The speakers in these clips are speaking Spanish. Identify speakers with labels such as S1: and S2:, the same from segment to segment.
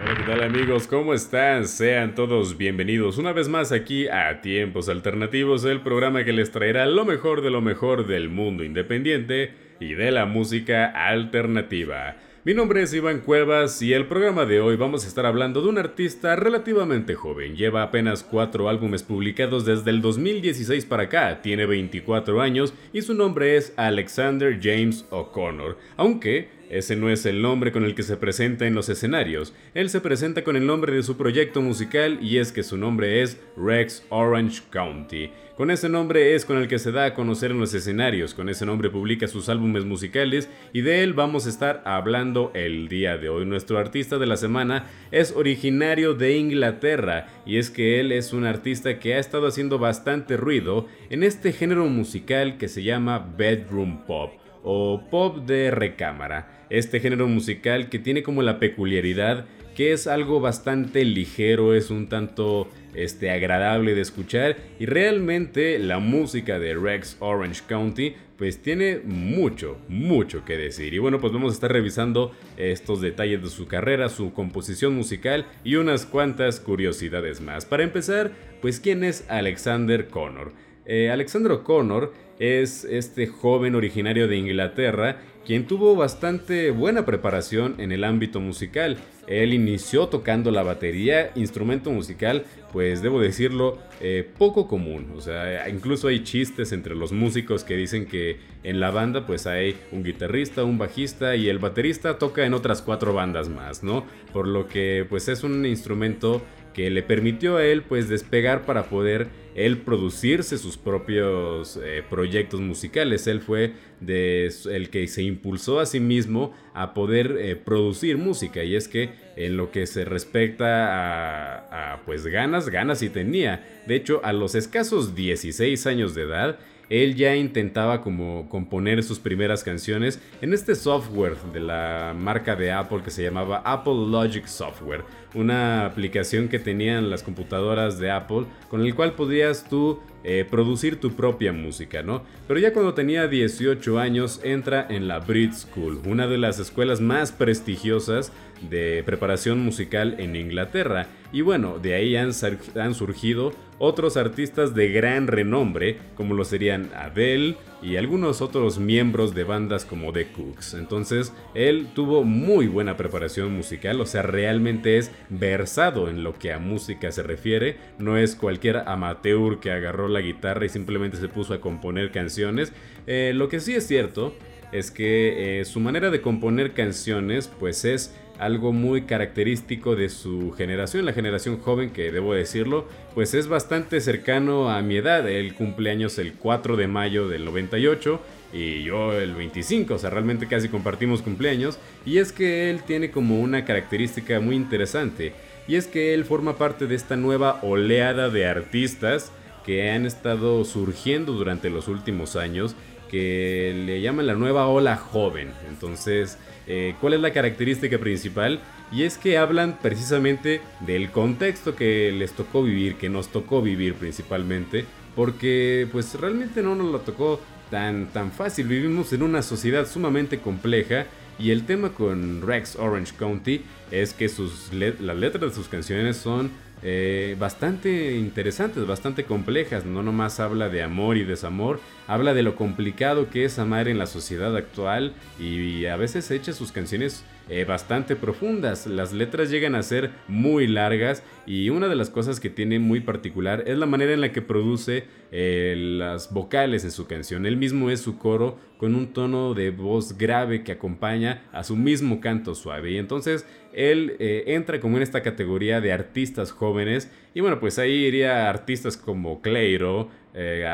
S1: Hola, ¿qué tal amigos? ¿Cómo están? Sean todos bienvenidos una vez más aquí a Tiempos Alternativos, el programa que les traerá lo mejor de lo mejor del mundo independiente y de la música alternativa. Mi nombre es Iván Cuevas y el programa de hoy vamos a estar hablando de un artista relativamente joven. Lleva apenas cuatro álbumes publicados desde el 2016 para acá, tiene 24 años y su nombre es Alexander James O'Connor, aunque ese no es el nombre con el que se presenta en los escenarios. Él se presenta con el nombre de su proyecto musical y es que su nombre es Rex Orange County. Con ese nombre es con el que se da a conocer en los escenarios, con ese nombre publica sus álbumes musicales y de él vamos a estar hablando el día de hoy. Nuestro artista de la semana es originario de Inglaterra y es que él es un artista que ha estado haciendo bastante ruido en este género musical que se llama bedroom pop o pop de recámara este género musical que tiene como la peculiaridad que es algo bastante ligero, es un tanto este, agradable de escuchar y realmente la música de Rex Orange County pues tiene mucho, mucho que decir. Y bueno, pues vamos a estar revisando estos detalles de su carrera, su composición musical y unas cuantas curiosidades más. Para empezar, pues ¿quién es Alexander Connor? Eh, Alexander Connor es este joven originario de Inglaterra quien tuvo bastante buena preparación en el ámbito musical. Él inició tocando la batería, instrumento musical, pues debo decirlo, eh, poco común. O sea, incluso hay chistes entre los músicos que dicen que en la banda pues hay un guitarrista, un bajista y el baterista toca en otras cuatro bandas más, ¿no? Por lo que pues es un instrumento que le permitió a él pues despegar para poder él producirse sus propios eh, proyectos musicales. Él fue de, el que se impulsó a sí mismo a poder eh, producir música. Y es que en lo que se respecta a, pues ganas, ganas y tenía. De hecho, a los escasos 16 años de edad, él ya intentaba como componer sus primeras canciones en este software de la marca de Apple que se llamaba Apple Logic Software, una aplicación que tenían las computadoras de Apple con el cual podías tú eh, producir tu propia música, ¿no? Pero ya cuando tenía 18 años entra en la Brit School, una de las escuelas más prestigiosas de preparación musical en Inglaterra. Y bueno, de ahí han, han surgido otros artistas de gran renombre, como lo serían Adele y algunos otros miembros de bandas como The Cooks. Entonces, él tuvo muy buena preparación musical, o sea, realmente es versado en lo que a música se refiere, no es cualquier amateur que agarró la guitarra y simplemente se puso a componer canciones. Eh, lo que sí es cierto es que eh, su manera de componer canciones, pues es algo muy característico de su generación, la generación joven que debo decirlo, pues es bastante cercano a mi edad. Él cumpleaños el 4 de mayo del 98 y yo el 25, o sea, realmente casi compartimos cumpleaños. Y es que él tiene como una característica muy interesante, y es que él forma parte de esta nueva oleada de artistas que han estado surgiendo durante los últimos años que le llaman la nueva ola joven. Entonces, eh, ¿cuál es la característica principal? Y es que hablan precisamente del contexto que les tocó vivir, que nos tocó vivir principalmente, porque pues realmente no nos lo tocó tan, tan fácil. Vivimos en una sociedad sumamente compleja y el tema con Rex Orange County es que sus las letras de sus canciones son eh, bastante interesantes, bastante complejas. No nomás habla de amor y desamor, habla de lo complicado que es amar en la sociedad actual y, a veces echa sus canciones eh, bastante profundas. Las letras llegan a ser muy largas y una de las cosas que tiene muy particular es la manera en la que produce eh, las vocales en su canción. Él mismo es su coro con un tono de voz grave que acompaña a su mismo canto suave. Y entonces él entra como en esta categoría de artistas jóvenes. Y bueno, pues ahí iría artistas como Clairo,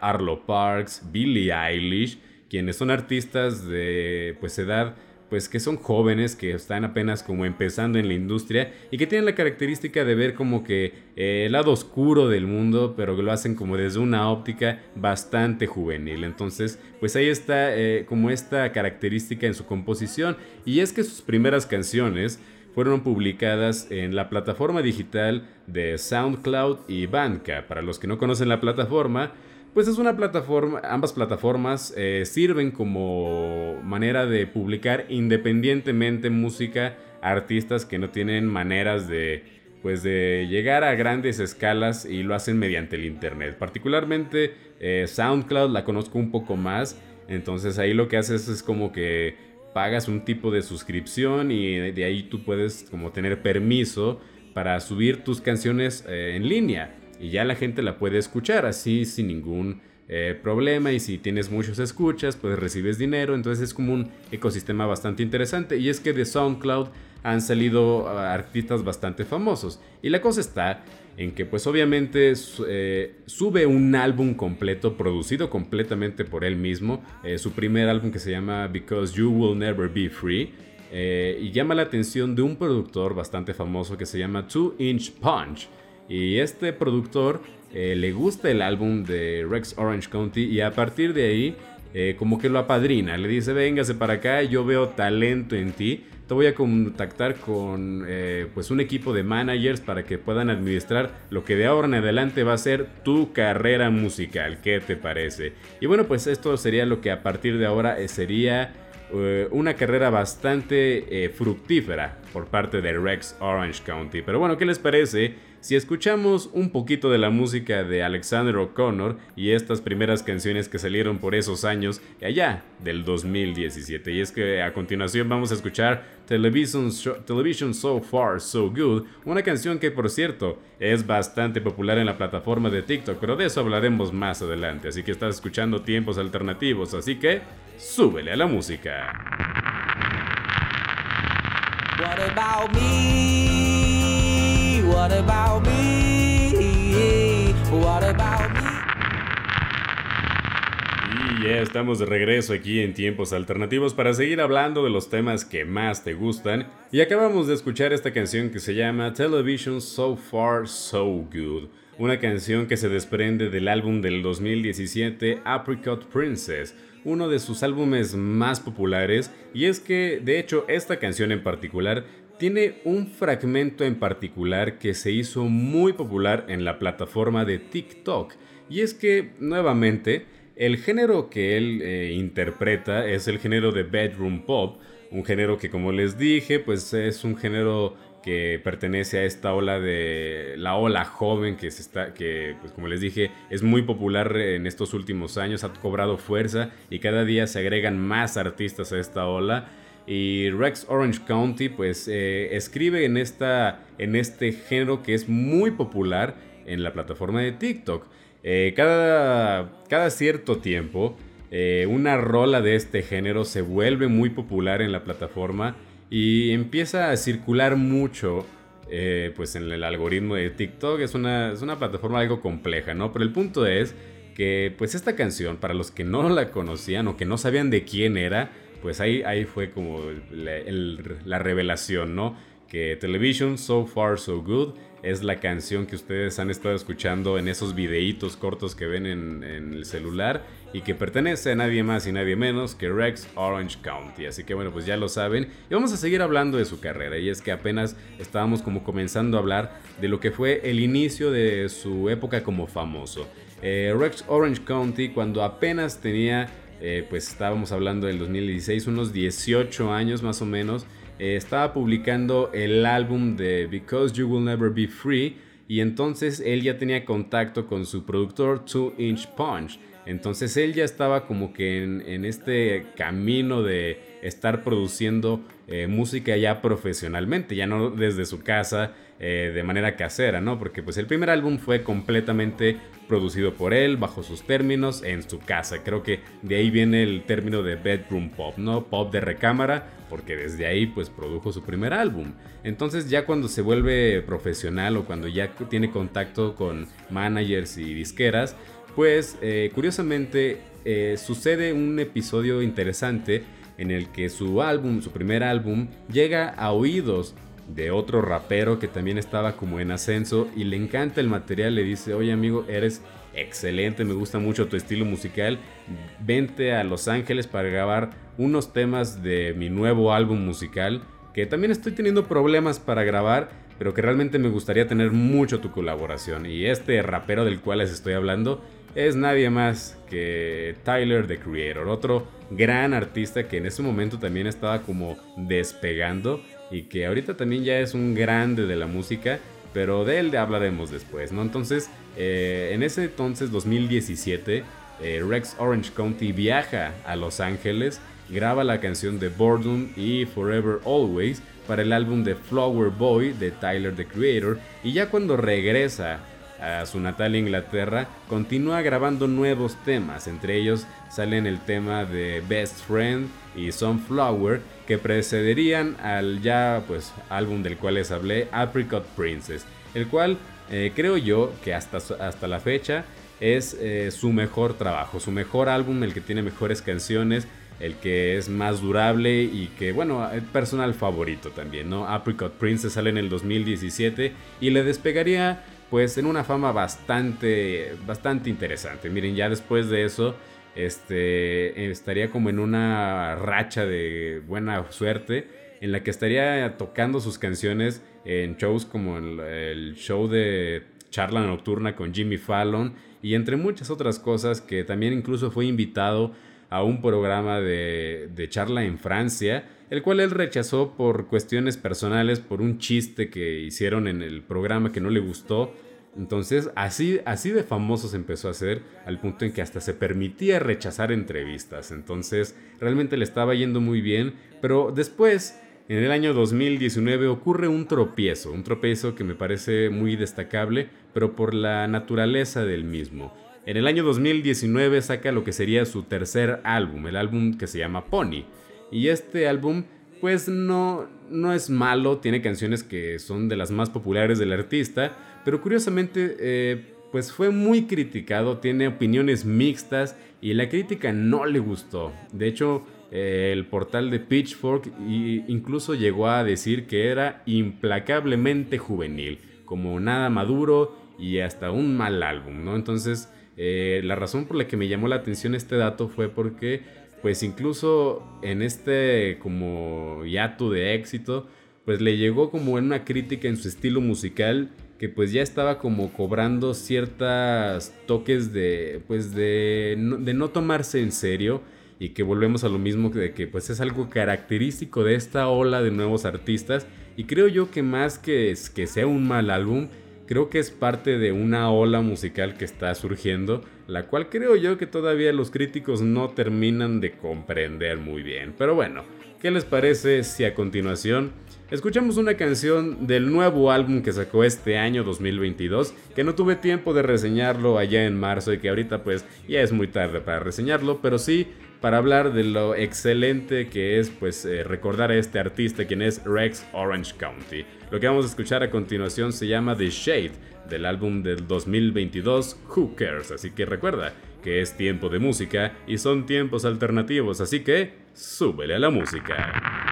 S1: Arlo Parks, Billie Eilish, quienes son artistas de pues edad pues que son jóvenes, que están apenas como empezando en la industria y que tienen la característica de ver como que eh, el lado oscuro del mundo, pero que lo hacen como desde una óptica bastante juvenil. Entonces, pues ahí está eh, como esta característica en su composición y es que sus primeras canciones fueron publicadas en la plataforma digital de SoundCloud y Bandcamp. Para los que no conocen la plataforma, pues es una plataforma, ambas plataformas eh, sirven como manera de publicar independientemente música artistas que no tienen maneras de pues de llegar a grandes escalas y lo hacen mediante el internet. Particularmente eh, SoundCloud la conozco un poco más, entonces ahí lo que haces es como que pagas un tipo de suscripción y de ahí tú puedes como tener permiso para subir tus canciones eh, en línea. Y ya la gente la puede escuchar así sin ningún eh, problema y si tienes muchos escuchas pues recibes dinero. Entonces es como un ecosistema bastante interesante. Y es que de SoundCloud han salido ah, artistas bastante famosos. Y la cosa está en que pues obviamente eh, sube un álbum completo producido completamente por él mismo. Eh, su primer álbum que se llama Because You Will Never Be Free. Y llama la atención de un productor bastante famoso que se llama Two Inch Punch y este productor eh, le gusta el álbum de Rex Orange County y a partir de ahí eh, como que lo apadrina, le dice véngase para acá, yo veo talento en ti, te voy a contactar con eh, pues un equipo de managers para que puedan administrar lo que de ahora en adelante va a ser tu carrera musical, ¿qué te parece? Y bueno pues esto sería lo que a partir de ahora sería una carrera bastante fructífera por parte de Rex Orange County. Pero bueno, ¿qué les parece? Si escuchamos un poquito de la música de Alexander O'Connor y estas primeras canciones que salieron por esos años, allá del 2017, y es que a continuación vamos a escuchar Television, Television So Far So Good, una canción que por cierto es bastante popular en la plataforma de TikTok, pero de eso hablaremos más adelante, así que estás escuchando tiempos alternativos, así que súbele a la música. What about me? What about me? Y ya estamos de regreso aquí en tiempos alternativos para seguir hablando de los temas que más te gustan. Y acabamos de escuchar esta canción que se llama Television So Far So Good. Una canción que se desprende del álbum del 2017 Apricot Princess, uno de sus álbumes más populares. Y es que, de hecho, esta canción en particular tiene un fragmento en particular que se hizo muy popular en la plataforma de TikTok. Y es que, nuevamente, el género que él eh, interpreta es el género de bedroom pop, un género que como les dije, pues es un género que pertenece a esta ola de la ola joven que se está que pues como les dije es muy popular en estos últimos años ha cobrado fuerza y cada día se agregan más artistas a esta ola y Rex Orange County pues eh, escribe en, esta, en este género que es muy popular en la plataforma de TikTok. Eh, cada, cada, cierto tiempo eh, una rola de este género se vuelve muy popular en la plataforma y empieza a circular mucho pues en el algoritmo de TikTok. Es una, es una plataforma algo compleja, ¿no? Pero el punto es que pues esta canción, para los que no la conocían o que no sabían de quién era, pues ahí, ahí fue como la, revelación, ¿no? Que Television So Far So Good es la canción que ustedes han estado escuchando en esos videitos cortos que ven en, el celular y que pertenece a nadie más y nadie menos que Rex Orange County. Así que bueno, pues ya lo saben. Y vamos a seguir hablando de su carrera. Y es que apenas estábamos como comenzando a hablar de lo que fue el inicio de su época como famoso. Eh, Rex Orange County cuando apenas tenía eh, pues estábamos hablando del 2016, unos 18 años más o menos, eh, estaba publicando el álbum de Because You Will Never Be Free y entonces él ya tenía contacto con su productor Two Inch Punch. Entonces él ya estaba como que en, este camino de estar produciendo eh, música ya profesionalmente, ya no desde su casa, de manera casera, ¿no? Porque pues el primer álbum fue completamente producido por él, bajo sus términos, en su casa. Creo que de ahí viene el término de bedroom pop, ¿no? Pop de recámara, porque desde ahí pues produjo su primer álbum. Entonces ya cuando se vuelve profesional o cuando ya tiene contacto con managers y disqueras, pues eh, curiosamente eh, sucede un episodio interesante en el que su álbum, su primer álbum, llega a oídos de otro rapero que también estaba como en ascenso y le encanta el material, le dice, oye amigo, eres excelente, me gusta mucho tu estilo musical, vente a Los Ángeles para grabar unos temas de mi nuevo álbum musical, que también estoy teniendo problemas para grabar, pero que realmente me gustaría tener mucho tu colaboración. Y este rapero del cual les estoy hablando es nadie más que Tyler the Creator, otro gran artista que en ese momento también estaba como despegando y que ahorita también ya es un grande de la música, pero de él hablaremos después, ¿no? Entonces, eh, en ese entonces, 2017, eh, Rex Orange County viaja a Los Ángeles, graba la canción de Boredom y Forever Always para el álbum de Flower Boy de Tyler the Creator, y ya cuando regresa a su natal Inglaterra, continúa grabando nuevos temas, entre ellos salen el tema de Best Friend y Sunflower, que precederían al ya pues álbum del cual les hablé, Apricot Princess, el cual eh, creo yo que hasta, hasta la fecha es eh, su mejor trabajo, su mejor álbum, el que tiene mejores canciones, el que es más durable y que, bueno, es personal favorito también, ¿no? Apricot Princess sale en el 2017 y le despegaría pues en una fama bastante, bastante interesante. Miren, ya después de eso, este, estaría como en una racha de buena suerte en la que estaría tocando sus canciones en shows como el, el show de charla nocturna con Jimmy Fallon y entre muchas otras cosas que también incluso fue invitado a un programa de, charla en Francia, el cual él rechazó por cuestiones personales, por un chiste que hicieron en el programa que no le gustó. Entonces, así, así de famoso se empezó a hacer, al punto en que hasta se permitía rechazar entrevistas. Entonces, realmente le estaba yendo muy bien, pero después, en el año 2019, ocurre un tropiezo, un tropiezo que me parece muy destacable, pero por la naturaleza del mismo. En el año 2019 saca lo que sería su tercer álbum, el álbum que se llama Pony. Y este álbum pues no, no es malo, tiene canciones que son de las más populares del artista, pero curiosamente eh, pues fue muy criticado, tiene opiniones mixtas y la crítica no le gustó. De hecho, eh, el portal de Pitchfork incluso llegó a decir que era implacablemente juvenil, como nada maduro y hasta un mal álbum, ¿no? Entonces, eh, la razón por la que me llamó la atención este dato fue porque, pues incluso en este como hiato de éxito, pues le llegó como una crítica en su estilo musical que pues ya estaba como cobrando ciertas toques de pues de no, de no tomarse en serio y que volvemos a lo mismo de que pues es algo característico de esta ola de nuevos artistas y creo yo que más que, que sea un mal álbum creo que es parte de una ola musical que está surgiendo, la cual creo yo que todavía los críticos no terminan de comprender muy bien. Pero bueno, ¿qué les parece si a continuación escuchamos una canción del nuevo álbum que sacó este año 2022, que no tuve tiempo de reseñarlo allá en marzo y que ahorita pues ya es muy tarde para reseñarlo, pero sí para hablar de lo excelente que es pues eh, recordar a este artista quien es Rex Orange County. Lo que vamos a escuchar a continuación se llama The Shade del álbum del 2022 Who Cares, así que recuerda que es tiempo de música y son tiempos alternativos, así que súbele a la música.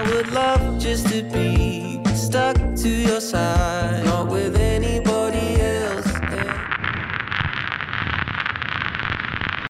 S1: I would love just to be stuck to your side, not with